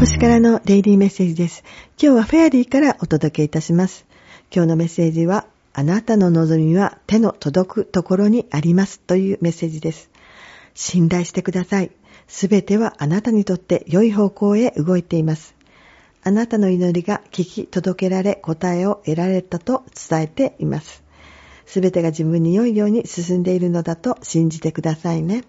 星からのデイリーメッセージです。今日はフェアリーからお届けいたします。今日のメッセージは、あなたの望みは手の届くところにありますというメッセージです。信頼してください。すべてはあなたにとって良い方向へ動いています。あなたの祈りが聞き届けられ答えを得られたと伝えています。すべてが自分に良いように進んでいるのだと信じてくださいね。